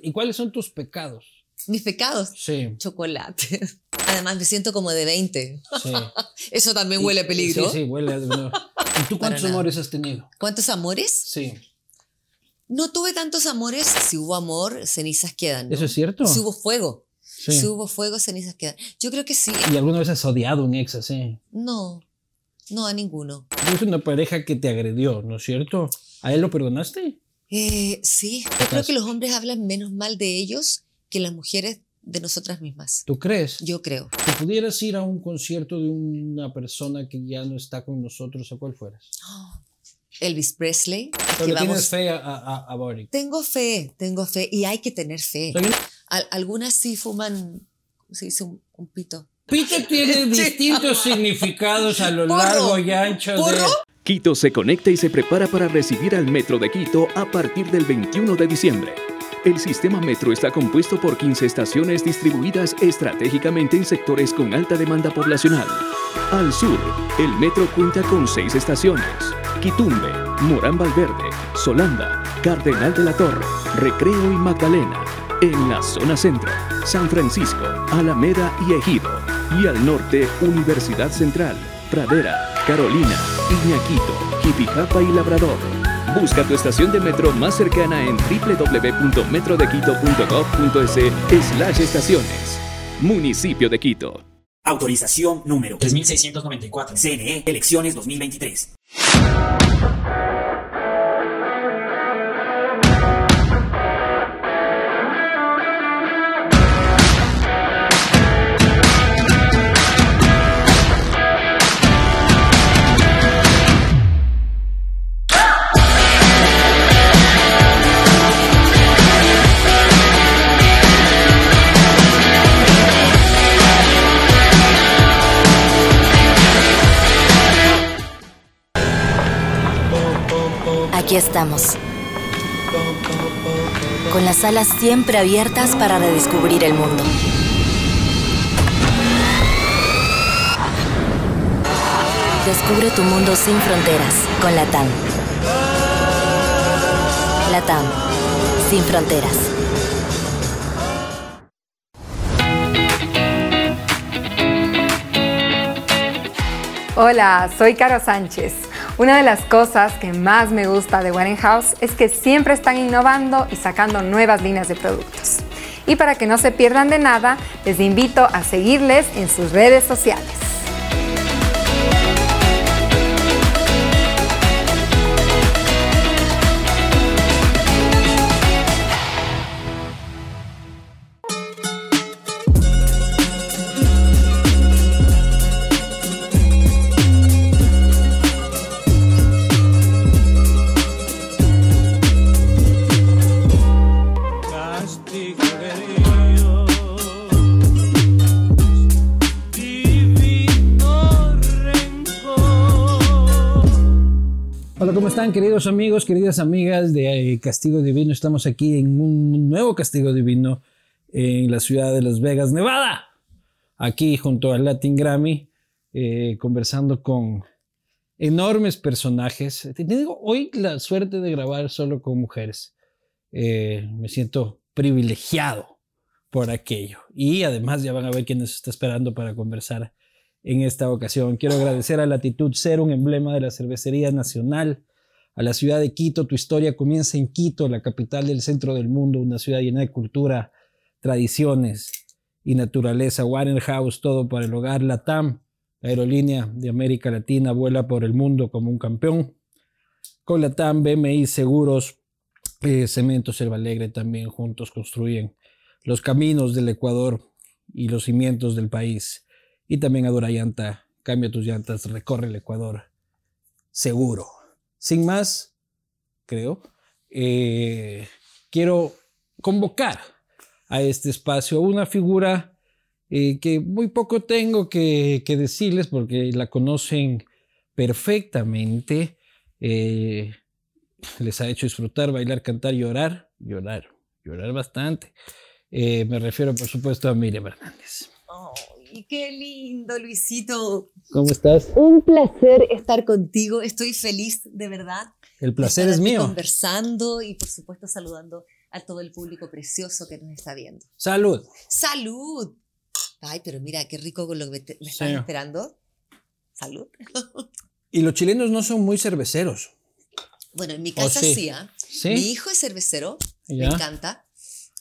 ¿Y cuáles son tus pecados? Mis pecados. Sí. Chocolate. Además, me siento como de 20. Sí. Eso también huele a peligro. Sí, sí, huele a... no. ¿Y tú cuántos amores has tenido? ¿Cuántos amores? Sí. No tuve tantos amores. Si hubo amor, cenizas quedan. ¿no? ¿Eso es cierto? Si hubo fuego. Sí. Si hubo fuego, cenizas quedan. Yo creo que sí. ¿Y alguna vez has odiado a un ex así? No. No a ninguno. Es una pareja que te agredió, ¿no es cierto? ¿A él lo perdonaste? Eh, sí. Yo creo que los hombres hablan menos mal de ellos que las mujeres de nosotras mismas. ¿Tú crees? Yo creo. Si pudieras ir a un concierto de una persona que ya no está con nosotros, ¿a cuál fueras? Elvis Presley. Pero tienes fe a, a, a Boric. Tengo fe, tengo fe. Y hay que tener fe. Al- algunas sí fuman, ¿cómo se dice? Un, un pito. Pito tiene distintos significados a lo Porro. largo y ancho de... Quito se conecta y se prepara para recibir al Metro de Quito a partir del 21 de diciembre. El sistema Metro está compuesto por 15 estaciones distribuidas estratégicamente en sectores con alta demanda poblacional. Al sur, el Metro cuenta con 6 estaciones. Quitumbe, Morán Valverde, Solanda, Cardenal de la Torre, Recreo y Magdalena. En la zona centro, San Francisco, Alameda y Ejido. Y al norte, Universidad Central, Pradera, Carolina, Iñaquito, Jipijapa y Labrador. Busca tu estación de metro más cercana en www.metrodequito.gov.es slash estaciones. Municipio de Quito. Autorización número 3694. CNE Elecciones 2023. Aquí estamos. Con las alas siempre abiertas para redescubrir el mundo. Descubre tu mundo sin fronteras con Latam. Latam, sin fronteras. Hola, soy Caro Sánchez. Una de las cosas que más me gusta de Warenhouse es que siempre están innovando y sacando nuevas líneas de productos. Y para que no se pierdan de nada, les invito a seguirles en sus redes sociales. Están queridos amigos, queridas amigas de eh, Castigo Divino? Estamos aquí en un nuevo Castigo Divino en la ciudad de Las Vegas, Nevada. Aquí junto al Latin Grammy, eh, conversando con enormes personajes. Tengo hoy la suerte de grabar solo con mujeres. Eh, me siento privilegiado por aquello. Y además ya van a ver quién nos está esperando para conversar en esta ocasión. Quiero agradecer a Latitud Cero, un emblema de la cervecería nacional, a la ciudad de Quito. Tu historia comienza en Quito, la capital del centro del mundo, una ciudad llena de cultura, tradiciones y naturaleza. Warenhouse, todo para el hogar. Latam, la aerolínea de América Latina, vuela por el mundo como un campeón. Con Latam, BMI Seguros, eh, Cemento Selva Alegre también juntos construyen los caminos del Ecuador y los cimientos del país. Y también Adora Llanta, cambia tus llantas, recorre el Ecuador seguro. Sin más, creo, eh, quiero convocar a este espacio una figura eh, que muy poco tengo que, decirles porque la conocen perfectamente. eh, les ha hecho disfrutar, bailar, cantar, llorar, llorar, llorar bastante. Me refiero, por supuesto, a Miriam Hernández. ¡Ay, qué lindo, Luisito! ¿Cómo estás? Un placer estar contigo. Estoy feliz, de verdad. El placer estar es mío. Conversando y, por supuesto, saludando a todo el público precioso que nos está viendo. Salud. ¡Salud! Ay, pero mira, qué rico con lo que me estás Sí. esperando. ¡Salud! Y los chilenos no son muy cerveceros. Bueno, en mi ¿O casa sí? sí, ¿ah? ¿Sí? Mi hijo es cervecero, Ya. me encanta,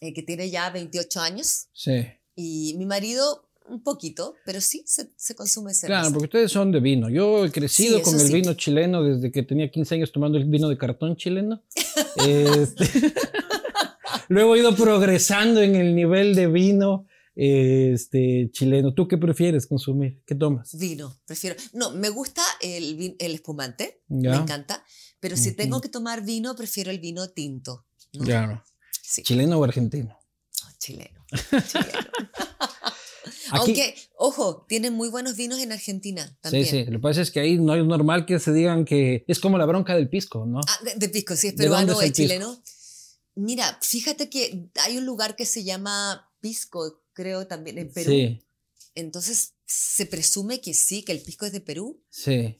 eh, que tiene ya 28 años. Sí. Y mi marido, un poquito, pero sí se, se consume cerveza. Claro, porque ustedes son de vino. Yo he crecido Sí, con el sí. vino chileno desde que tenía 15 años tomando el vino de cartón chileno. Este, Luego he ido progresando en el nivel de vino este, chileno. ¿Tú qué prefieres consumir? ¿Qué tomas? Vino, prefiero. No, me gusta el, el espumante, Ya. me encanta, pero si tengo que tomar vino, prefiero el vino tinto. ¿no? Claro. Sí, ¿Chileno o argentino? chileno. chileno. Aunque, ojo, tienen muy buenos vinos en Argentina también. Sí, sí. Lo que pasa es que ahí no es normal que se digan que es como la bronca del pisco, ¿no? Ah, de, de pisco, si es ¿De dónde peruano es chileno. Mira, fíjate que hay un lugar que se llama Pisco, creo también en Perú. Sí, Entonces se presume que sí, que el pisco es de Perú. sí.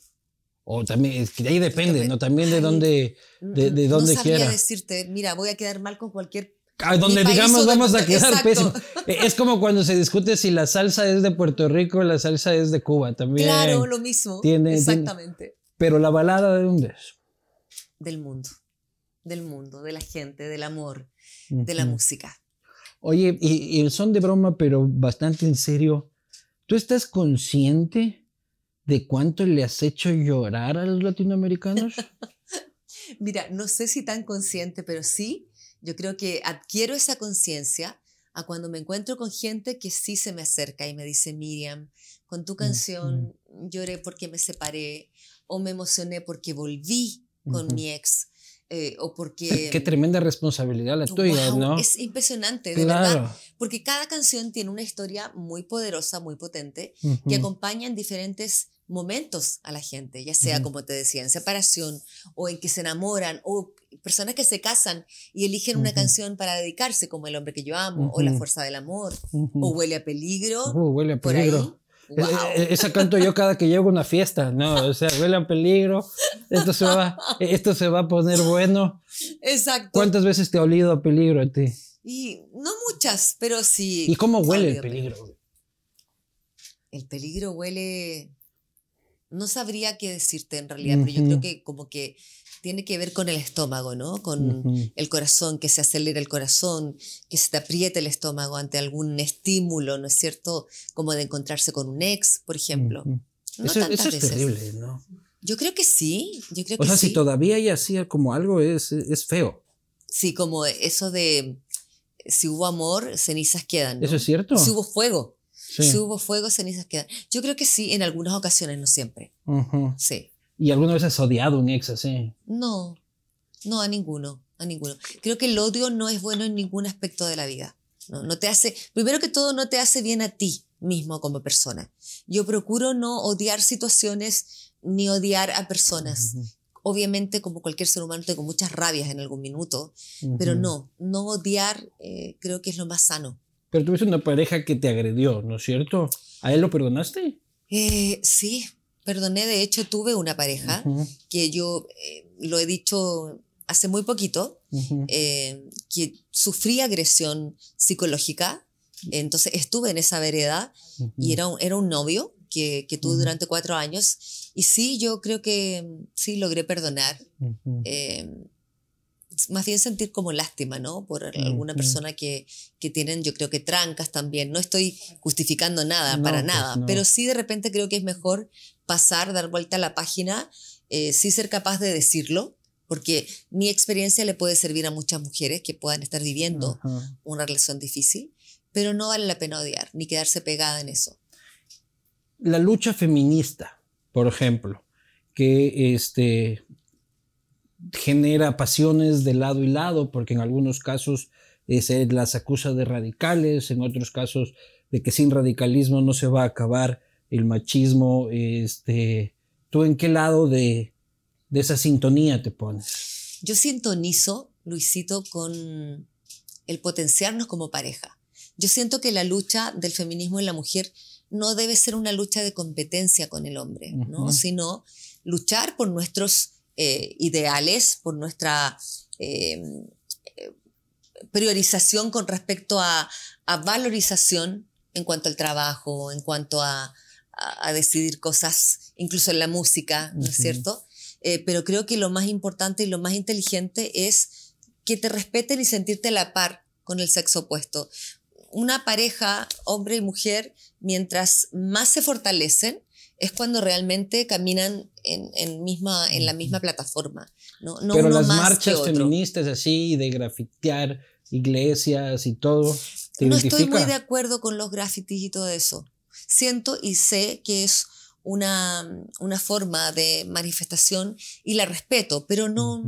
O también, es que ahí depende, ¿no? También de dónde, de, de no dónde sabría quiera. decirte, mira, voy a quedar mal con cualquier A donde digamos vamos a quedar Exacto. pésimo. Eh, Es como cuando se discute si la salsa es de Puerto Rico o la salsa es de Cuba también. Claro, lo mismo. Tiene- Exactamente. Pero la balada de dónde es? Del mundo. Del mundo, de la gente, del amor, de la música. Oye, y, y son de broma, pero bastante en serio. ¿Tú estás consciente de cuánto le has hecho llorar a los latinoamericanos? Mira, no sé si tan consciente, pero sí, yo creo que adquiero esa conciencia a cuando me encuentro con gente que sí se me acerca y me dice, Miriam, con tu canción lloré porque me separé o me emocioné porque volví con mi ex eh, o porque... Qué, qué tremenda responsabilidad la tuya, Guau, ¿no? Es impresionante, de verdad. claro. Porque cada canción tiene una historia muy poderosa, muy potente, que Ujú. acompaña en diferentes momentos a la gente, ya sea, como te decía, en separación o en que se enamoran o personas que se casan y eligen una canción para dedicarse, como El hombre que yo amo o La fuerza del amor o Huele a peligro. Huele a por ahí. peligro. Eh, Wow. eh, Esa canto yo cada que llego a una fiesta, ¿no? O sea, huele a peligro. Esto se va, esto se va a poner bueno. Exacto. ¿Cuántas veces te ha olido a peligro a ti? Y no muchas, pero sí. ¿Y cómo huele el peligro? El peligro huele. No sabría qué decirte en realidad, pero yo creo que como que tiene que ver con el estómago, ¿no? Con el corazón, que se acelera el corazón, que se te aprieta el estómago ante algún estímulo, ¿no es cierto? Como de encontrarse con un ex, por ejemplo. No eso, tantas eso es veces. terrible, ¿no? Yo creo que sí, yo creo O que sea, sí. si todavía hay así como algo, es, es feo. Sí, como eso de si hubo amor, cenizas quedan. ¿no? ¿Eso es cierto? Si hubo fuego, Sí. si hubo fuego, cenizas quedan. Yo creo que sí, en algunas ocasiones, no siempre. Sí. ¿Y alguna vez has odiado a un ex así? No, no a ninguno, a ninguno. Creo que el odio no es bueno en ningún aspecto de la vida. No, no te hace, primero que todo, no te hace bien a ti mismo como persona. Yo procuro no odiar situaciones ni odiar a personas. Obviamente, como cualquier ser humano, tengo muchas rabias en algún minuto, pero no, no odiar eh, creo que es lo más sano. Pero tuviste una pareja que te agredió, ¿no es cierto? ¿A él lo perdonaste? Eh, sí, perdoné, de hecho tuve una pareja Ujú, que yo eh, lo he dicho hace muy poquito, ujú. eh, que sufrí agresión psicológica, entonces estuve en esa vereda y era un, era un novio que, que tuve durante cuatro años. Y sí, yo creo que mm, sí logré perdonar, eh, más bien sentir como lástima, ¿no? Por alguna persona que, que tienen, yo creo que trancas también, no estoy justificando nada, No, para pues nada, no. pero sí de repente creo que es mejor pasar, dar vuelta a la página, eh, sí ser capaz de decirlo, porque mi experiencia le puede servir a muchas mujeres que puedan estar viviendo Ajá. una relación difícil, pero no vale la pena odiar ni quedarse pegada en eso. La lucha feminista, por ejemplo, que este, genera pasiones de lado y lado, porque en algunos casos eh, se las acusa de radicales, en otros casos de que sin radicalismo no se va a acabar el machismo. Este, ¿Tú en qué lado de, de esa sintonía te pones? Yo sintonizo, Luisito, con el potenciarnos como pareja. Yo siento que la lucha del feminismo en la mujer no debe ser una lucha de competencia con el hombre, ¿no? Sino luchar por nuestros eh, ideales, por nuestra, eh, eh, priorización con respecto a, a valorización en cuanto al trabajo, en cuanto a, a- a decidir cosas, incluso en la música, ¿no es cierto? Eh, pero creo que lo más importante y lo más inteligente es que te respeten y sentirte a la par con el sexo opuesto. Una pareja, hombre y mujer, mientras más se fortalecen, es cuando realmente caminan en, en misma, en la misma plataforma. No, no Pero uno las más que marchas otro. feministas así, de grafitear iglesias y todo, ¿te No estoy muy de acuerdo con los grafitis y todo eso. Siento y sé que es una, una forma de manifestación y la respeto, pero no,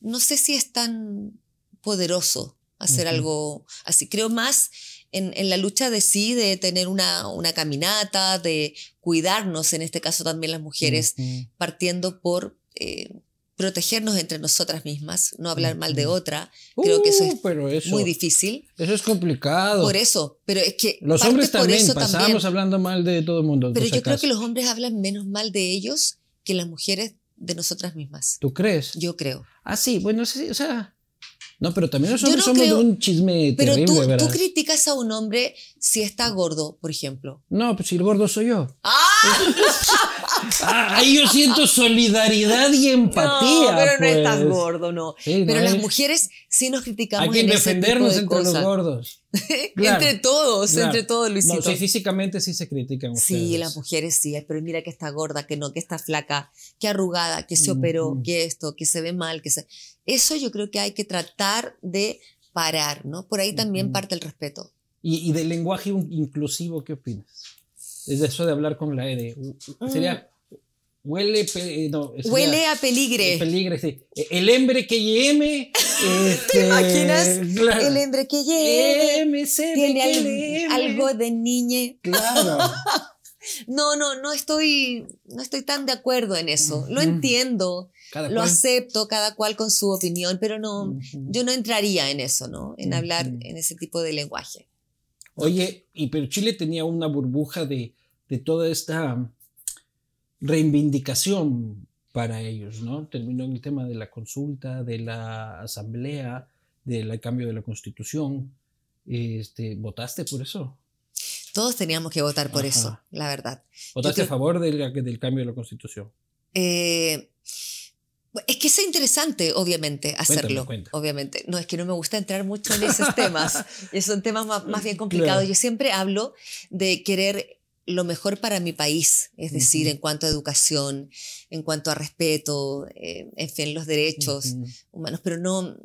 no sé si es tan poderoso hacer algo así. Creo más en, en la lucha de sí, de tener una, una caminata, de cuidarnos, en este caso también las mujeres, partiendo por eh, protegernos entre nosotras mismas, no hablar mal de otra. Creo que eso Uh, es pero eso, muy difícil. Eso es complicado. Por eso, pero es que Los hombres también pasamos también. hablando mal de todo el mundo. Pero yo creo que los hombres hablan menos mal de ellos que las mujeres de nosotras mismas. ¿Tú crees? Yo creo. Ah, sí, bueno, sí, o sea. No, pero también hombres no somos creo- de un chisme Pero terrible, tú, tú ¿verdad? criticas a un hombre si está gordo, por ejemplo. No, pues si el gordo soy yo. ¡Ah! Ah, ahí yo siento solidaridad y empatía. no, pero no pues. estás gordo, no. Sí, Pero no, las hay- mujeres sí nos criticamos Hay que en ese tipo defendernos de entre los cosas. gordos. Claro, entre todos, claro. entre todos, Luisito. No, sí, físicamente sí se critican Sí, ustedes. las mujeres sí, pero mira que está gorda, que no, que está flaca, que arrugada, que se operó, que esto, que se ve mal, que se... Eso yo creo que hay que tratar de parar, ¿no? Por ahí también parte el respeto. ¿Y, y del lenguaje inclusivo, ¿qué opinas? Es de eso de hablar con la E de... u- u- Sería... Huele... pe- eh, no, sería-. Huele a peligre. Peligre, sí. El hembre que yeme. este, ¿Te imaginas? claro. El hombre que llegue Eme, se ve tiene que al- algo de niñe. Claro. No, no, no estoy, no estoy tan de acuerdo en eso. Lo entiendo, Cada lo cual. acepto, cada cual con su opinión, pero no, yo no entraría en eso, ¿no? En hablar en ese tipo de lenguaje. Oye, y pero Chile tenía una burbuja de, de toda esta reivindicación para ellos, ¿no? Terminó en el tema de la consulta, de la asamblea, del cambio de la constitución. Este, ¿Votaste por eso? Todos teníamos que votar por Ajá. eso, la verdad. ¿Votaste creo- a favor del, del cambio de la constitución? Eh, es que es interesante, obviamente, hacerlo. cuéntame. Obviamente. No, es que no me gusta entrar mucho en esos temas. son temas más, más bien complicados. Claro. Yo siempre hablo de querer lo mejor para mi país, es decir, Ujú. en cuanto a educación, en cuanto a respeto, eh, en fin, los derechos Ujú. humanos, pero no,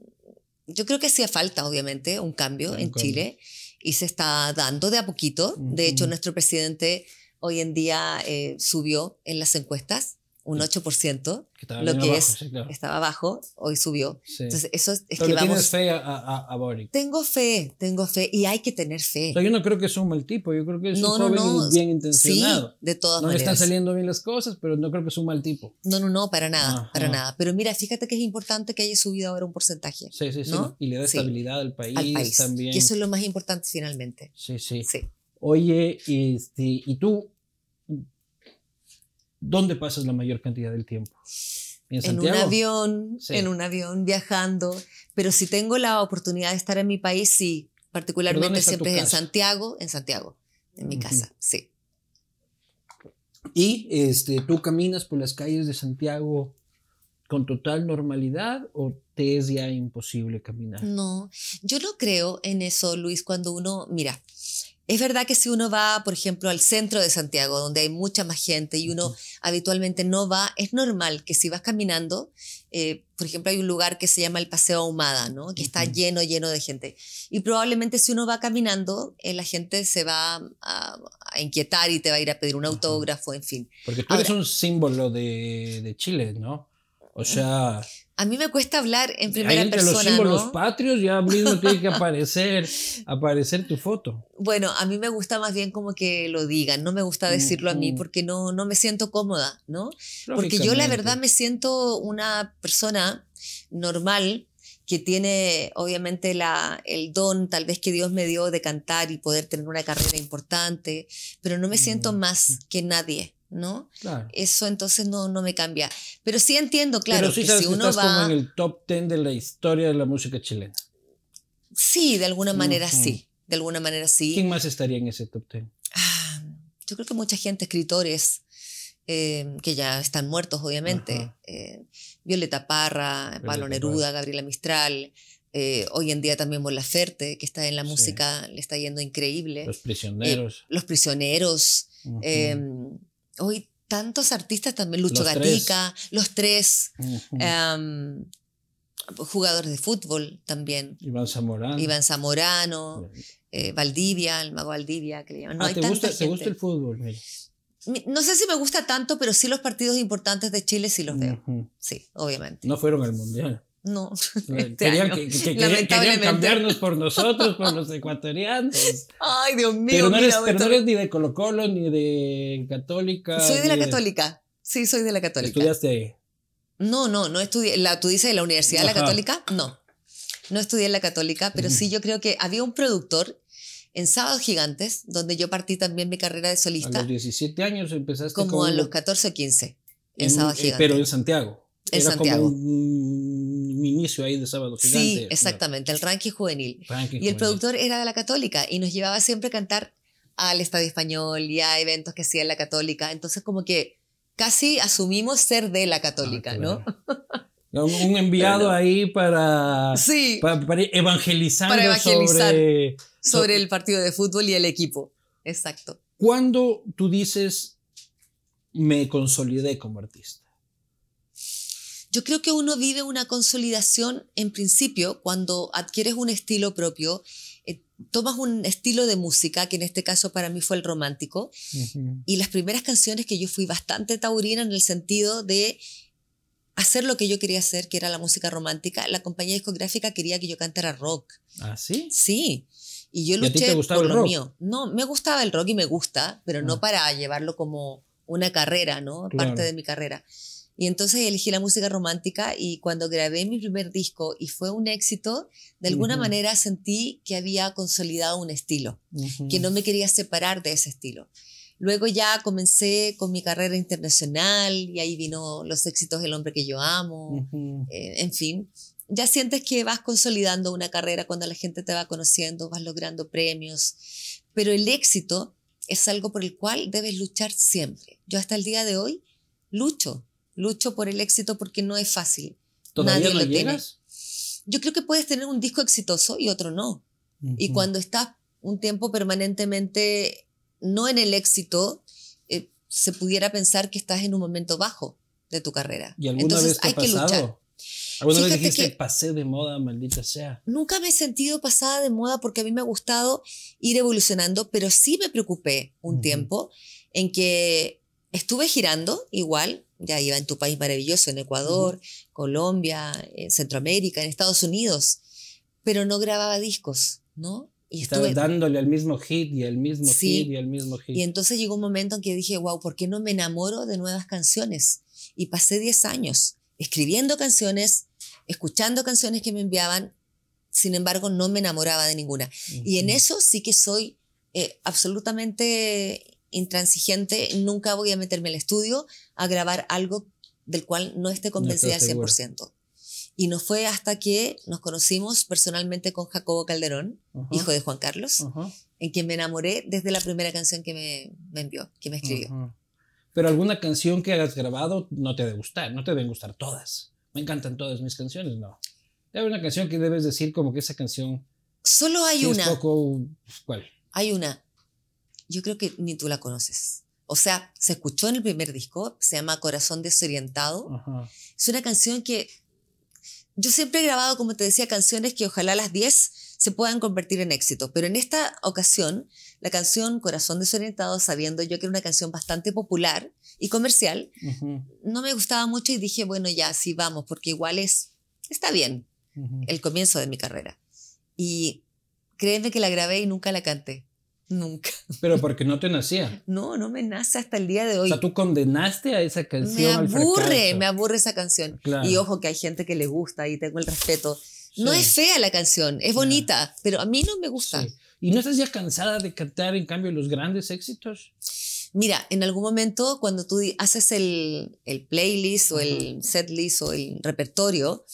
yo creo que hacía falta, obviamente, un cambio Un en. Chile y se está dando de a poquito. De hecho, nuestro presidente hoy en día eh, subió en las encuestas un 8%, Que lo que abajo, es, sí, claro. estaba abajo, hoy subió. Sí. Entonces, eso es, es que le tienes vamos... fe a, a, a Boric. Tengo fe, tengo fe y hay que tener fe. O sea, yo no creo que es un mal tipo, yo creo que es No, un no, joven no. bien Sí, intencionado. de todas no le están maneras. saliendo bien las cosas, pero no creo que es un mal tipo. No, no, no, para nada, Ajá. para nada. Pero mira, fíjate que es importante que haya subido ahora un porcentaje Sí, sí, sí. ¿No? Y le da Sí. estabilidad al país, al país. también. Y eso es lo más importante finalmente. Sí, sí. Sí. Oye, este, ¿y tú dónde pasas la mayor cantidad del tiempo? ¿En un avión, Sí. en un avión viajando. Pero si tengo la oportunidad de estar en mi país, sí. Particularmente siempre es en? Santiago, en Santiago, en mi casa, sí. ¿Y este, tú caminas por las calles de Santiago con total normalidad o te es ya imposible caminar? No, yo no creo en eso, Luis, cuando uno, mira, es verdad que si uno va, por ejemplo, al centro de Santiago, donde hay mucha más gente y uno habitualmente no va, es normal que si vas caminando, eh, por ejemplo, hay un lugar que se llama el Paseo Ahumada, ¿no? Que está lleno, lleno de gente. Y probablemente si uno va caminando, eh, la gente se va a, a inquietar y te va a ir a pedir un autógrafo, en fin. Porque tú eres un símbolo de, de Chile, ¿no? O sea, A mí me cuesta hablar en primera entre los persona, símbolos ¿no? patrios ya mismo tiene que aparecer, aparecer tu foto. Bueno, a mí me gusta más bien como que lo digan, no me gusta decirlo a mí porque no, no me siento cómoda, ¿no? Porque yo la verdad me siento una persona normal que tiene obviamente la, el don tal vez que Dios me dio de cantar y poder tener una carrera importante, pero no me siento Mm. más que nadie, ¿no? Claro. Eso entonces no, no me cambia. Pero sí entiendo, claro, Pero sí que sabes si que uno estás va... como en el top 10 de la historia de la música chilena. Sí, de alguna manera sí. De alguna manera sí. ¿Quién más estaría en ese top ten? Ah, yo creo que mucha gente, escritores, eh, que ya están muertos, obviamente. Eh, Violeta Parra, Pablo Neruda, Gabriela Mistral. eh, hoy en día también Mon Laferte, que está en la Sí. música, le está yendo increíble. Los prisioneros. Los prisioneros. Hoy tantos artistas también, Lucho Los Tres. Gatica, los tres. Em, jugadores de fútbol también. Iván Zamorano. Iván Zamorano, eh, Valdivia, el mago Valdivia, que le llaman. No ah, hay ¿te, tanta gusta, ¿te gente. gusta el fútbol? Mira. Mi- No sé si me gusta tanto, pero sí los partidos importantes de Chile sí los veo. Sí, obviamente. No fueron al mundial. No, este Querían, que- que- que- querían- cambiarnos por nosotros, por los ecuatorianos. Ay, Dios mío. Pero no, eres, mira, pero no eres ni de Colo Colo ni de Católica. Soy de la ni católica. Sí, soy de la católica. Estudiaste. No, no, no estudié. La, ¿Tú dices de la Universidad de la. Católica? No. No estudié en la Católica, pero sí yo creo que había un productor en Sábados Gigantes, donde yo partí también mi carrera de A solista, los 17 años empezaste como con a los 14 o 15, en, en- Sábados eh, Gigantes. Pero en Santiago. En Era Santiago. como un, un inicio ahí de Sábado Gigante. Sí, exactamente, el ranking juvenil. Ranking Y el juvenil. productor era de la Católica y nos llevaba siempre a cantar al Estadio Español y a eventos que hacía en la Católica. Entonces, como que casi asumimos ser de la Católica, Ah, ¿no? claro. Un, un enviado ahí para, Sí, para, para evangelizando Para evangelizar. sobre... sobre el partido de fútbol y el equipo. Exacto. ¿Cuándo tú dices, me consolidé como artista? Yo creo que uno vive una consolidación en principio cuando adquieres un estilo propio, eh, tomas un estilo de música, que en este caso para mí fue el romántico, y las primeras canciones que yo fui bastante taurina en el sentido de hacer lo que yo quería hacer, que era la música romántica, la compañía discográfica quería que yo cantara rock. ¿Ah, sí? Sí. Y yo ¿Y a ti luché te gustaba por el lo rock? mío. No, me gustaba el rock y me gusta, pero Ah. no para llevarlo como una carrera, ¿no? Claro. Parte de mi carrera. Y entonces elegí la música romántica y cuando grabé mi primer disco y fue un éxito, de alguna manera sentí que había consolidado un estilo, que no me quería separar de ese estilo. Luego ya comencé con mi carrera internacional y ahí vino los éxitos del hombre que yo amo, eh, en fin, ya sientes que vas consolidando una carrera cuando la gente te va conociendo, vas logrando premios, pero el éxito es algo por el cual debes luchar siempre. Yo hasta el día de hoy lucho, lucho por el éxito porque no es fácil. ¿Todavía Nadie no lo tiene. llegas? Yo creo que puedes tener un disco exitoso y otro no. Y cuando estás un tiempo permanentemente no en el éxito, eh, se pudiera pensar que estás en un momento bajo de tu carrera. ¿Y alguna Entonces vez te hay ha que luchar. ¿Alguna vez Fíjate dijiste, que- pasé de moda, maldita sea? Nunca me he sentido pasada de moda porque a mí me ha gustado ir evolucionando, pero sí me preocupé un tiempo en que estuve girando igual, ya iba en tu país maravilloso, en Ecuador, Colombia, en Centroamérica, en Estados Unidos, pero no grababa discos, ¿no? Y Estaba estuve dándole al mismo hit y al mismo Sí. hit y al mismo hit. y entonces llegó un momento en que dije, wow, ¿por qué no me enamoro de nuevas canciones? Y pasé 10 años escribiendo canciones, escuchando canciones que me enviaban, sin embargo no me enamoraba de ninguna. Y en eso sí que soy eh, absolutamente intransigente, nunca voy a meterme al estudio a grabar algo del cual no esté convencida al segura. 100%. Y no fue hasta que nos conocimos personalmente con Jacobo Calderón, hijo de Juan Carlos, en quien me enamoré desde la primera canción que me, me envió, que me escribió. Pero alguna canción que hayas grabado no te debe gustar, no te deben gustar todas. Me encantan todas mis canciones, no. Debe una canción que debes decir como que esa canción Solo hay es una, poco... ¿Cuál? hay una. Yo creo que ni tú la conoces. O sea, se escuchó en el primer disco, se llama Corazón Desorientado. Ajá. Es una canción que yo siempre he grabado, como te decía, canciones que ojalá las 10 se puedan convertir en éxito. Pero en esta ocasión, la canción Corazón Desorientado, sabiendo yo que era una canción bastante popular y comercial, no me gustaba mucho y dije, bueno, ya, sí, vamos, porque igual es, está bien el comienzo de mi carrera. Y créeme que la grabé y nunca la canté. Nunca. Pero porque no te nacía. No, no me nace hasta el día de O hoy. sea, tú condenaste a esa canción me al aburre, fracaso. me aburre esa canción. Claro. Y ojo que hay gente que le gusta y tengo el respeto. No Sí. es fea la canción, es bonita, pero a mí no me gusta. Sí. ¿Y no estás ya cansada de cantar, en cambio, los grandes éxitos? Mira, en algún momento cuando tú haces el, el playlist o el setlist o el repertorio,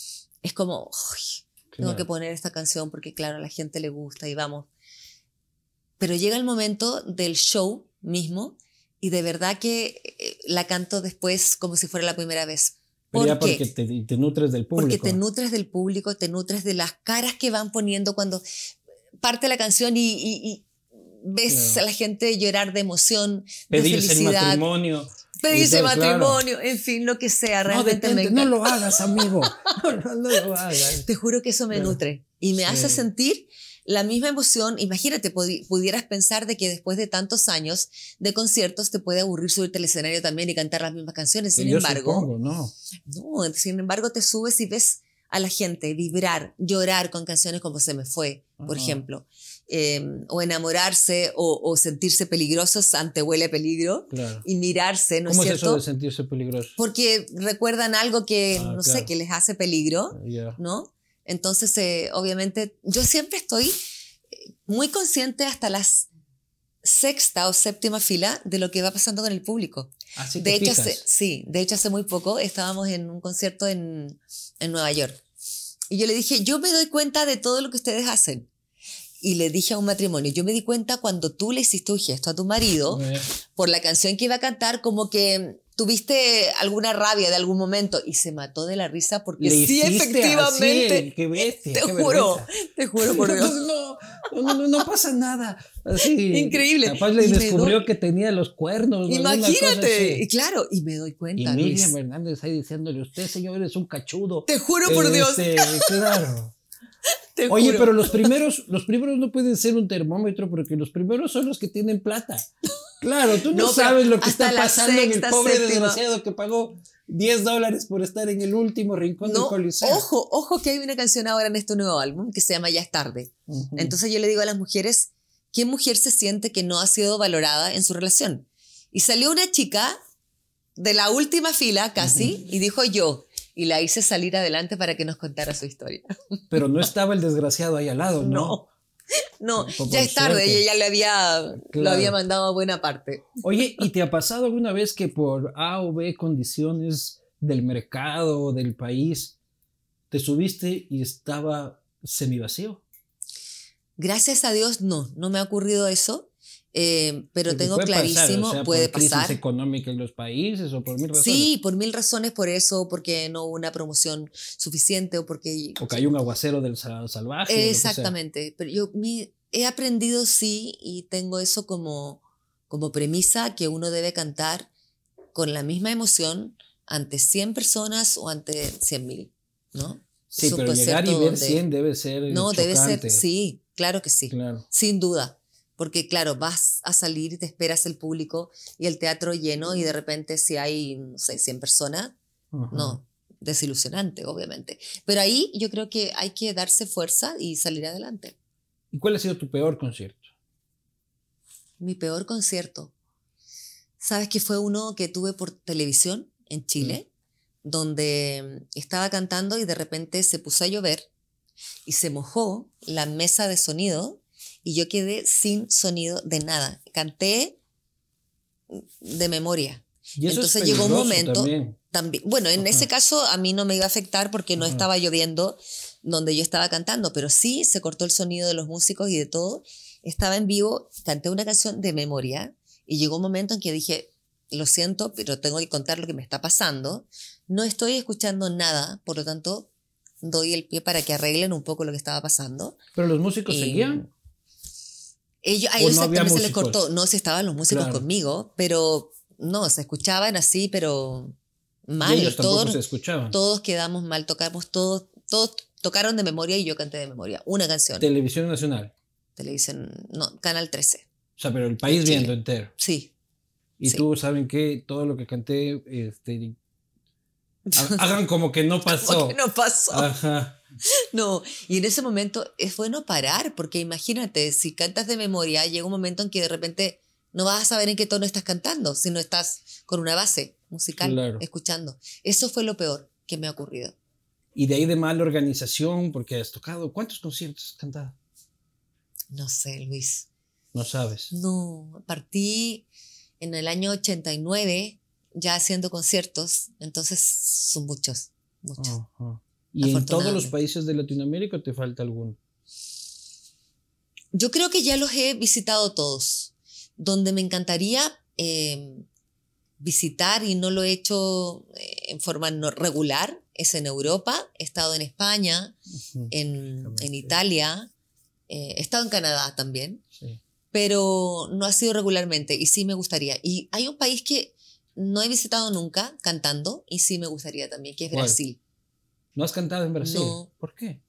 es como, "Uy, tengo Claro. que poner esta canción porque claro, a la gente le gusta y vamos. Pero llega el momento del show mismo y de verdad que eh, la canto después como si fuera la primera vez. ¿Por ya porque te, te nutres del público. Porque te nutres del público, te nutres de las caras que van poniendo cuando parte la canción y, y- y ves Claro. a la gente llorar de emoción, de Pedirse el felicidad, matrimonio. pedirse tal, claro. matrimonio, en fin, lo que sea. No, Realmente me detente, no encanta. lo hagas, amigo. No, no, no lo hagas. Te juro que eso me Claro. nutre y me hace Sí. sentir la misma emoción. Imagínate, pudi- pudieras pensar de que después de tantos años de conciertos te puede aburrir subirte al escenario también y cantar las mismas canciones. Sin Yo embargo, supongo, no. No, sin embargo te subes y ves a la gente vibrar, llorar con canciones como Se me fue, por ejemplo, eh, o enamorarse o, o sentirse peligrosos ante huele a peligro Claro. y mirarse, ¿no ¿Cómo es es eso cierto? de sentirse peligroso? Porque recuerdan algo que, Ah, no claro. sé, que les hace peligro. ¿no? Entonces, eh, obviamente, yo siempre estoy eh, muy consciente hasta las sexta o séptima fila de lo que va pasando con el público. Así De te hecho, hace, sí, de hecho hace muy poco estábamos en un concierto en, en Nueva York. Y yo le dije, yo me doy cuenta de todo lo que ustedes hacen. Y le dije a un matrimonio, yo me di cuenta cuando tú le hiciste un gesto a tu marido por la canción que iba a cantar, como que tuviste alguna rabia de algún momento y se mató de la risa porque le sí, hiciste efectivamente, así, qué bestia, te qué juro, vergüenza. te juro por Dios. No, no, no, no, pasa nada. Así, Increíble. Capaz le Y descubrió doy- que tenía los cuernos. Imagínate, y claro, y me doy Y cuenta, Miriam Luis. Hernández ahí diciéndole, usted señor es un cachudo. Te juro por Dios, Este, Claro. te Oye, juro. pero los primeros, los primeros no pueden ser un termómetro porque los primeros son los que tienen plata. Claro, tú no, No, sabes lo que está pasando en el sexta, pobre séptima. desgraciado que pagó 10 dólares por estar en el último rincón del No, coliseo. ojo, ojo que hay una canción ahora en este nuevo álbum que se llama Ya es tarde. Ujú. Entonces yo le digo a las mujeres, ¿qué mujer se siente que no ha sido valorada en su relación? Y salió una chica de la última fila casi y dijo yo. Y la hice salir adelante para que nos contara su historia. Pero no estaba el desgraciado ahí al lado, ¿no? No. No, Por- ya es tarde, suerte. ella ya le había, lo había mandado a buena parte. Oye, ¿y te ha pasado alguna vez que por A o B condiciones del mercado o del país te subiste y estaba semivacío? Gracias a Dios, no, no me ha ocurrido eso, eh, pero Porque tengo puede pasar, clarísimo, o sea, puede por crisis pasar. económica en los países o por mil razones. Sí, por mil razones por eso, porque no hubo una promoción suficiente o porque... O cayó un aguacero del sa- salvaje. que. Exactamente, pero yo mi- he aprendido sí y tengo eso como, como premisa que uno debe cantar con la misma emoción ante 100 personas o ante 100 mil, ¿no? Sí, pero llegar y ver donde- 100 debe ser. No, debe chocante. ser, sí, claro que sí, Claro. sin duda. Porque claro, vas a salir y te esperas el público y el teatro lleno y de repente si hay, no sé, 100 personas, no, desilusionante, obviamente. Pero ahí yo creo que hay que darse fuerza y salir adelante. ¿Y cuál ha sido tu peor concierto? Mi peor concierto. ¿Sabes que fue uno que tuve por televisión en Chile? Donde estaba cantando y de repente se puso a llover y se mojó la mesa de sonido y yo quedé sin sonido de nada. Canté de memoria. Y eso Entonces es llegó un momento- también. También, bueno, en Ajá. ese caso a mí no me iba a afectar porque no Ajá. estaba lloviendo donde yo estaba cantando, pero sí se cortó el sonido de los músicos y de todo. Estaba en vivo, canté una canción de memoria y llegó un momento en que dije, lo siento, pero tengo que contar lo que me está pasando. No estoy escuchando nada, por lo tanto, doy el pie para que arreglen un poco lo que estaba pasando. Pero los músicos Y- seguían. Ellos, a ¿O ellos no también se les cortó. No, si estaban los músicos Claro. conmigo, pero no, se escuchaban así, pero mal. y ellos tampoco Todos- se escuchaban. todos quedamos mal, tocamos todos, todos tocaron de memoria y yo canté de memoria. Una canción. Televisión Nacional. Televisión, no, Canal 13. O sea, pero el país Chile. viendo entero. Sí. Y Sí. tú, ¿saben qué? Todo lo que canté, este, ha- hagan como que no pasó. Como que no pasó. Ajá. No, y en ese momento es bueno parar, porque imagínate, si cantas de memoria, llega un momento en que de repente no vas a saber en qué tono estás cantando, si no estás con una base musical Claro. escuchando. Eso fue lo peor que me ha ocurrido. Y de ahí de mala organización, porque has tocado. ¿Cuántos conciertos has cantado? No sé, Luis. No sabes. No, partí en el año 89 ya haciendo conciertos, entonces son muchos, muchos. Ajá. ¿Y en todos los países de Latinoamérica te falta alguno? Yo creo que ya los he visitado todos. Donde me encantaría eh, visitar y no lo he hecho eh, en forma no regular es en Europa. He estado en España, en, en Italia, eh, he estado en Canadá también, sí. pero no ha sido regularmente y sí me gustaría. Y hay un país que no he visitado nunca cantando y sí me gustaría también, que es ¿Cuál? Brasil. ¿No has cantado en Brasil? No. ¿Por qué?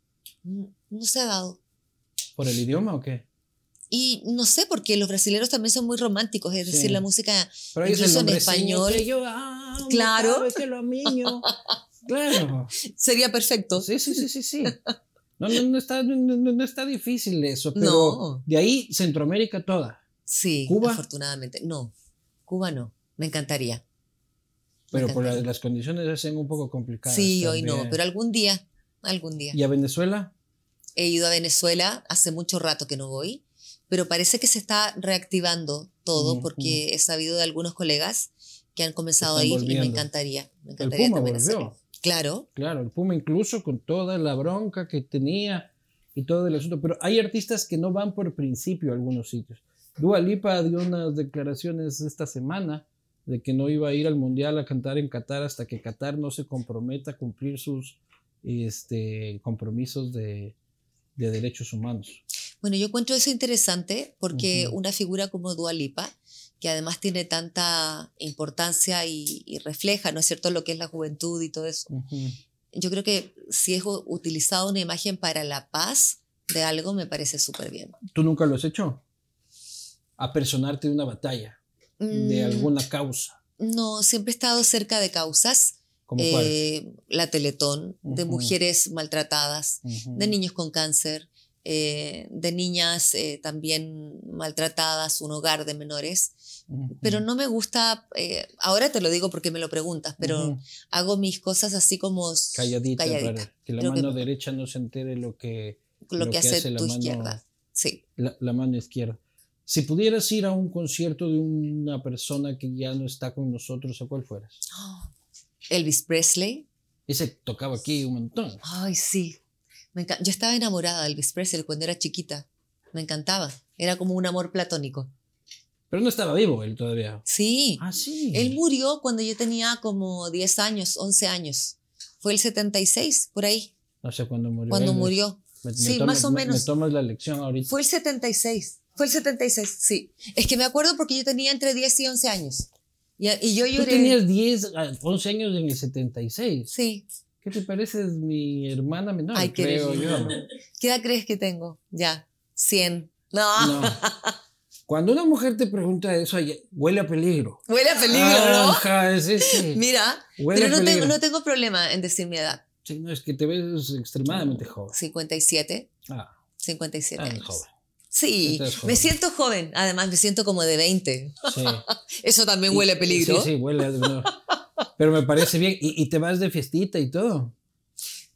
No, no se ha dado. ¿Por el idioma o qué? Y no sé, porque los brasileños también son muy románticos, es Sí. decir, la música Pero Incluso en español. yo amo, Claro. que lo. Claro. sería perfecto. Sí, sí, sí, sí, sí. No, no, no está, no, no- no está difícil eso, pero No. de ahí Centroamérica toda. Sí, ¿Cuba? afortunadamente. No, Cuba no. Me encantaría. Pero por la- las condiciones hacen un poco complicadas. Sí, hoy no, pero algún día, algún día. ¿Y a Venezuela? He ido a Venezuela, hace mucho rato que no voy, pero parece que se está reactivando todo porque he sabido de algunos colegas que han comenzado a ir y me encantaría. Me El encantaría Puma también volvió. hacerlo. Claro, Claro, el Puma incluso con toda la bronca que tenía y todo el asunto. Pero hay artistas que no van por principio a algunos sitios. Dua Lipa dio unas declaraciones esta semana de que no iba a ir al Mundial a cantar en Qatar hasta que Qatar no se comprometa a cumplir sus este, compromisos de, de derechos humanos. Bueno, yo encuentro eso interesante porque una figura como Dua Lipa, que además tiene tanta importancia y, y refleja, ¿no es cierto?, lo que es la juventud y todo eso. Yo creo que si es utilizado una imagen para la paz de algo, me parece súper bien. ¿Tú nunca lo has hecho? Apersonarte de una batalla, de Mm, alguna causa. No, siempre he estado cerca de causas. ¿Como cuál? eh, la Teletón, de Ujú. mujeres maltratadas, Ujú. de niños con cáncer, eh, de niñas eh, también maltratadas, un hogar de menores. Ujú. Pero no me gusta, eh, ahora te lo digo porque me lo preguntas, pero hago mis cosas así como calladita, calladita. para que la Creo que mano derecha no se entere lo que lo, que hace, la tu mano- izquierda. Sí. la, la mano izquierda. Si pudieras ir a un concierto de una persona que ya no está con nosotros, ¿a cuál fueras? Elvis Presley. Ese tocaba aquí un montón. Ay, sí. Me Yo estaba enamorada de Elvis Presley cuando era chiquita. Me encantaba. Era como un amor platónico. Pero no estaba vivo él todavía. Sí. Ah, sí. Él murió cuando yo tenía como 10 años, 11 años. Fue el 76, por ahí, No sé cuándo murió. cuando él. murió. Me- me Sí, tomas- más o me- menos. Me tomas la lección ahorita. Fue el 76. Fue el 76, sí. Es que me acuerdo porque yo tenía entre 10 y 11 años. Y, y yo Tú lloré. tenías 10, a 11 años en el 76. Sí. ¿Qué te pareces mi hermana menor? Ay, qué creo yo. lindo. ¿Qué edad crees que tengo? Ya. 100. No. No. Cuando una mujer te pregunta eso, huele a peligro. Huele a peligro, ¿no? Ajá, es ese. Mira, Huele pero no tengo, no tengo problema en decir mi edad. Sí, no, es que te ves extremadamente joven. 57, Ah, 57 ah, años. joven. Sí, me siento joven. Además, me siento como de 20. Sí. Eso también huele a peligro. Sí, sí, huele a... no. Pero me parece bien. Y, y te vas de fiestita y todo.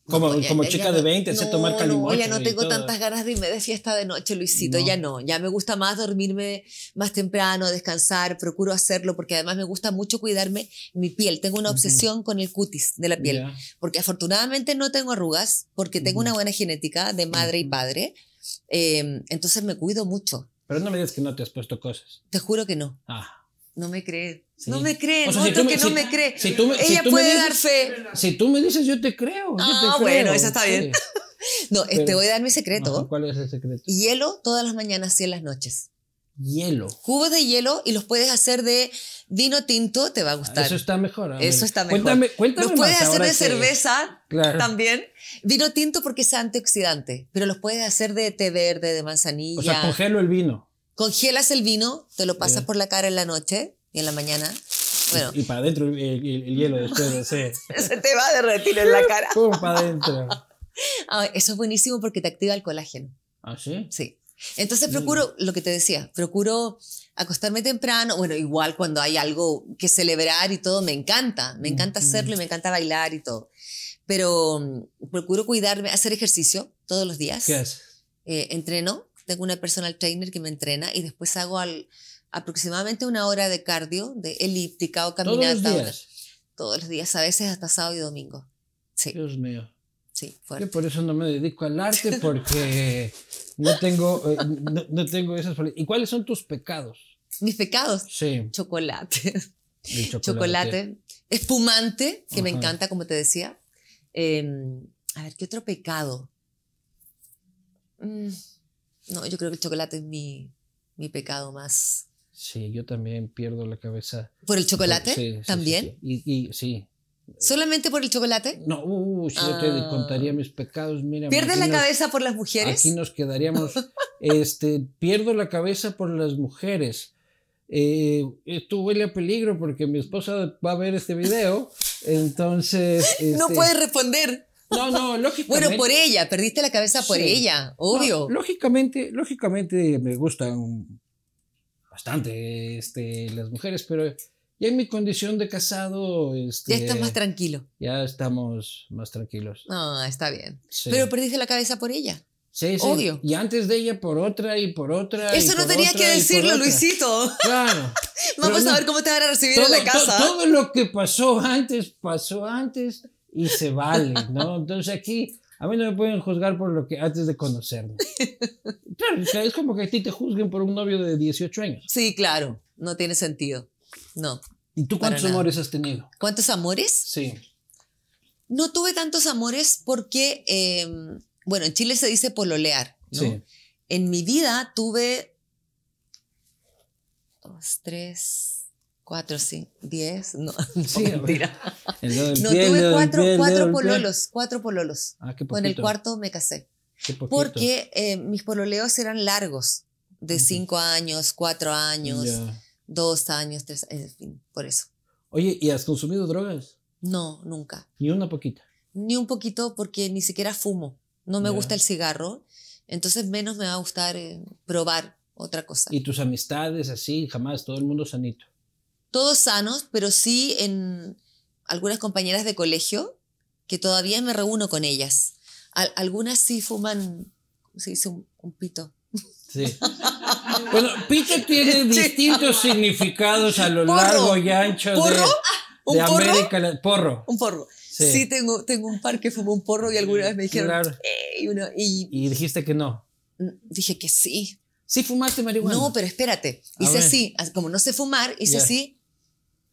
Como, No, ya- como ya- chica ya de no- 20, sé no, tomar calimocho No, ya no y tengo todo. tantas ganas de irme de fiesta de noche, Luisito. No. Ya no. Ya me gusta más dormirme más temprano, descansar. Procuro hacerlo porque además me gusta mucho cuidarme mi piel. Tengo una obsesión con el cutis de la piel. Ya. Porque afortunadamente no tengo arrugas, porque tengo Ujú. una buena genética de madre y Ujú. padre. Eh, entonces me cuido mucho. Pero no me digas que no te has puesto cosas. Te juro que no. Ah. No me cree. Sí. No me cree. O sea, no, si tú me- que no si- me cree. si tú me- Ella tú me puede dices- dar fe. Si tú me dices, yo te creo. yo te Ah, creo, bueno, eso está bien. sí. No, eh, te Pero- voy a dar mi secreto. Ajá, ¿Cuál es el secreto? Hielo todas las mañanas y en las noches. Hielo. Cubos de hielo y los puedes hacer de vino tinto, te va a gustar. Eso está mejor. Eso está mejor. Cuéntame, cuéntame los puedes hacer de que- cerveza Claro. también. Vino tinto porque es antioxidante, pero los puedes hacer de té verde, de manzanilla. O sea, congelo el vino. Congelas el vino, te lo pasas por la cara en la noche y en la mañana. Bueno, Y para adentro el, el- el hielo después de hacer. se te va a derretir en la cara. Pum, para adentro. Ah, eso es buenísimo porque te activa el colágeno. ¿Ah, sí? Sí. Entonces Mm. procuro, lo que te decía, procuro acostarme temprano. Bueno, igual cuando hay algo que celebrar y todo, me encanta. Me encanta hacerlo y me encanta bailar y todo. Pero mm, procuro cuidarme, hacer ejercicio todos los días. ¿Qué haces? Eh, entreno, tengo una personal trainer que me entrena y después hago al- aproximadamente una hora de cardio, de elíptica o Todos caminata. los una- días. Todos los días, a veces hasta sábado y domingo. Sí. Dios mío. Sí, Yo por eso no me dedico al arte porque no tengo, eh, no, no tengo esas... ¿Y cuáles son tus pecados? Mis pecados. Sí, Chocolate. chocolate. chocolate. Espumante, que me encanta, como te decía. Eh, a ver, ¿qué otro pecado? Mm, no, yo creo que el chocolate es mi, mi pecado más. Sí, yo también pierdo la cabeza. ¿Por el chocolate? Sí, sí, sí, ¿También? sí. Y, y sí. ¿Solamente por el chocolate? No, uh, si yo te Ah. contaría mis pecados, mira. ¿Pierdes la nos- cabeza por las mujeres? Aquí nos quedaríamos. este, pierdo la cabeza por las mujeres. Eh, esto huele a peligro porque mi esposa va a ver este video. Entonces. No este, puedes responder. No, no, lógicamente. Bueno, por ella, perdiste la cabeza por Sí. ella, no, obvio. lógicamente, lógicamente me gustan bastante este, las mujeres, pero ya en mi condición de casado. Este, ya estás más tranquilo. ya estamos más tranquilos. Ah, está bien. Sí. Pero perdiste la cabeza por ella. Sí, sí. obvio. Y antes de ella por otra y por otra. y Eso no por otra que y decirlo. Luisito. Claro. Vamos a ver cómo te van a recibir todo, en la to- casa. todo lo que pasó antes, pasó antes y se vale, ¿no? Entonces aquí a mí no me pueden juzgar por lo que antes de conocernos. Claro, o sea, es como que a ti te juzguen por un novio de 18 años. Sí, claro. No tiene sentido. No. ¿Y tú cuántos amores has tenido? ¿Cuántos amores? Sí. No tuve tantos amores porque, eh, bueno, en Chile se dice pololear. ¿no? Sí. En mi vida tuve dos, tres, cuatro, cinco, diez. No, no, Sí, mentira. No, tuve cuatro, cuatro pololos, cuatro pololos. Ah, qué Con el cuarto me casé. qué. Porque eh, mis pololeos eran largos, de cinco años, cuatro años, Ya. Dos años, tres, en fin, por eso. Oye, ¿y has consumido drogas? No, nunca. Ni una poquita. Ni un poquito porque ni siquiera fumo. No me Ya. gusta el cigarro, entonces menos me va a gustar eh, probar otra cosa. ¿Y tus amistades así? Jamás, todo el mundo sanito. Todos sanos, pero sí en algunas compañeras de colegio que todavía me reúno con ellas. Al- algunas sí fuman, ¿cómo se dice? Un, un pito. Sí. Bueno, pito tiene distintos significados a lo Porro. largo y ancho de, ¿Porro? ¿Un de porro? América. La- Porro. Un porro. Sí. Sí, tengo, tengo un par que fumó un porro y alguna vez me dijeron, Claro. "Ey", uno- y Y dijiste que no. dije que sí. Sí fumaste marihuana. No, pero espérate. A Hice ver. así, como no sé fumar, hice Ya. así.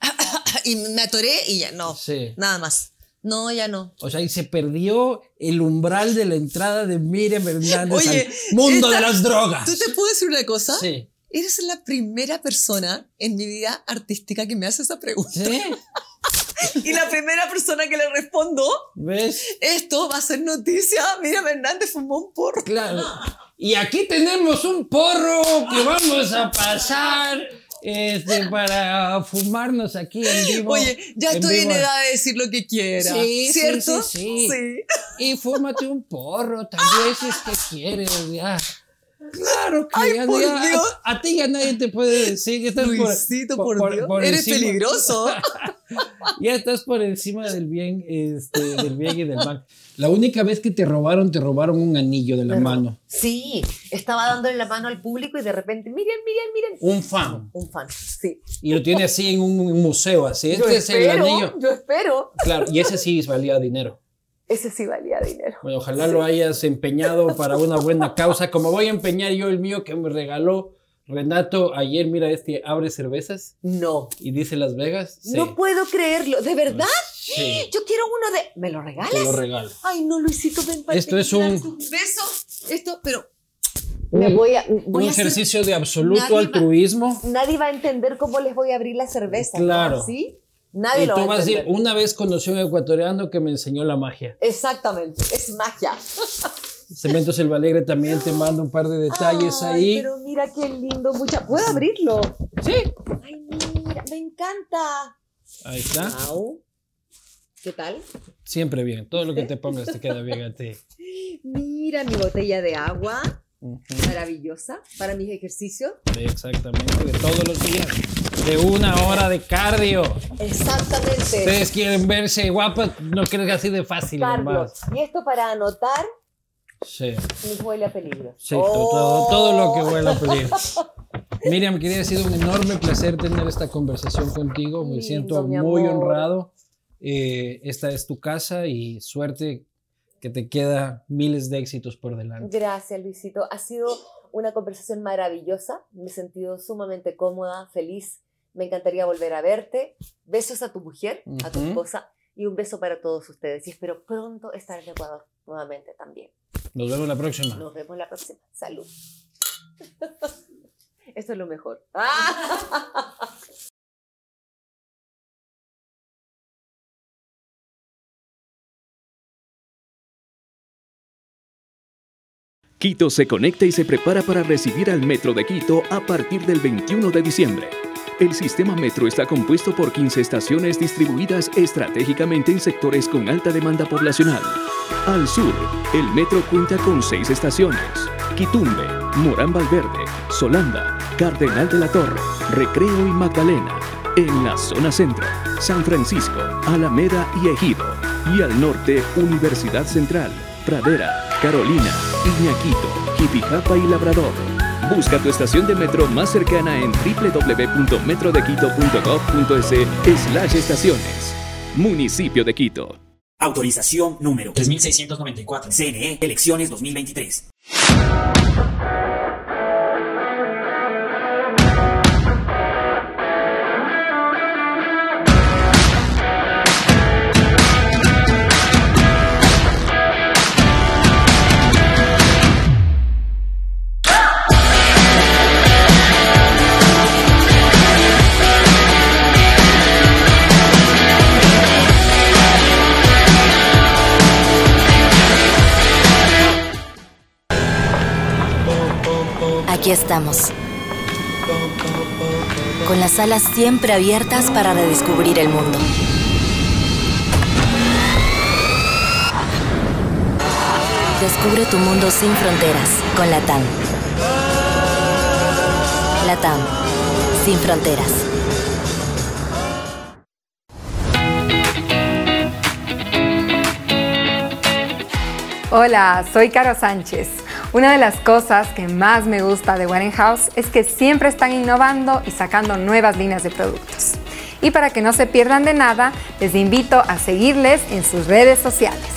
y me atoré y ya no. Sí. Nada más. No, ya no. O sea, y se perdió el umbral de la entrada de Miriam Hernández Oye, al mundo esta- de las drogas. ¿Tú te puedo decir una cosa? Sí. Eres la primera persona en mi vida artística que me hace esa pregunta. ¿Sí? Y la primera persona que le respondo, ¿Ves? esto va a ser noticia. Mira, Hernández fumó un porro. Claro. Y aquí tenemos un porro que vamos a pasar este, para fumarnos aquí en vivo. Oye, ya en estoy en edad de decir lo que quiera. Sí, sí, ¿Cierto? sí, sí. Y fúmate un porro, tal vez si es que quieres, ya. Claro que Ay, ya, por ya, Dios. A, a ti ya nadie te puede decir que estás por- por, Dios. Eres encima- peligroso. Ya estás por encima del bien, este, del bien y del mal. La única vez que te robaron, te robaron un anillo de la mano. Sí, estaba dándole la mano al público y de repente, miren, miren, miren. Un fan. Un fan, sí. Y lo tiene así en un museo, así. Este es el anillo. yo espero. Claro, y ese sí valía dinero. Ese sí valía dinero. Bueno, ojalá lo hayas empeñado para una buena causa, como voy a empeñar yo el mío que me regaló Renato ayer. Mira, este abre cervezas No. y dice Las Vegas. Sí. No puedo creerlo. ¿De verdad? Sí, Yo quiero uno de. ¿Me lo regalas? te lo regalo. Ay, no, Luisito, ven para Esto es un- beso. Esto, pero. Me voy a. Un Voy a hacer- ejercicio de absoluto Nadie va- altruismo. Nadie va a entender cómo les voy a abrir la cerveza. Claro. ¿Sí? Nadie Y lo tú va a vas a decir, entender. una vez conocí a un ecuatoriano que me enseñó la magia. Exactamente. Es magia. Cementos El Alegre también te manda un par de detalles Ay, ahí. Pero mira qué lindo. Mucha... ¿Puedo abrirlo? Sí. Ay, mira, me encanta. Ahí está. Au. ¿Qué tal? Siempre bien. Todo lo que te pongas te queda bien a ti. Mira mi botella de agua. Maravillosa. Para mis ejercicios. Sí, exactamente. De todos los días. De una hora de cardio. Exactamente. Ustedes quieren verse guapas, no que así de fácil, Carlos. Y esto para anotar Sí, huele a peligro. sí, to- todo, Oh. todo lo que huele a peligro. Miriam, quería ha sido un enorme placer tener esta conversación contigo. Me siento muy honrado. Eh, esta es tu casa y suerte que te queda miles de éxitos por delante. Gracias, Luisito. Ha sido una conversación maravillosa. Me he sentido sumamente cómoda, feliz. Me encantaría volver a verte. Besos a tu mujer, a tu esposa y un beso para todos ustedes. Y espero pronto estar en Ecuador nuevamente también. Nos vemos la próxima. Nos vemos la próxima. Salud. Esto es lo mejor. ¡Ah! Quito se conecta y se prepara para recibir al Metro de Quito a partir del 21 de diciembre. El sistema Metro está compuesto por 15 estaciones distribuidas estratégicamente en sectores con alta demanda poblacional. Al sur, el Metro cuenta con 6 estaciones. Quitumbe, Morán Valverde, Solanda, Cardenal de la Torre, Recreo y Magdalena. En la zona centro, San Francisco, Alameda y Ejido. Y al norte, Universidad Central, Pradera, Carolina, Iñaquito, Jipijapa y Labrador. Busca tu estación de metro más cercana en www.metrodequito.gov.es slash estaciones. Municipio de Quito. Autorización número 3694. CNE Elecciones 2023. Estamos. Con las alas siempre abiertas para redescubrir el mundo. Descubre tu mundo sin fronteras con Latam. Latam, sin fronteras. Hola, soy Caro Sánchez. Una de las cosas que más me gusta de Warenhouse es que siempre están innovando y sacando nuevas líneas de productos. Y para que no se pierdan de nada, les invito a seguirles en sus redes sociales.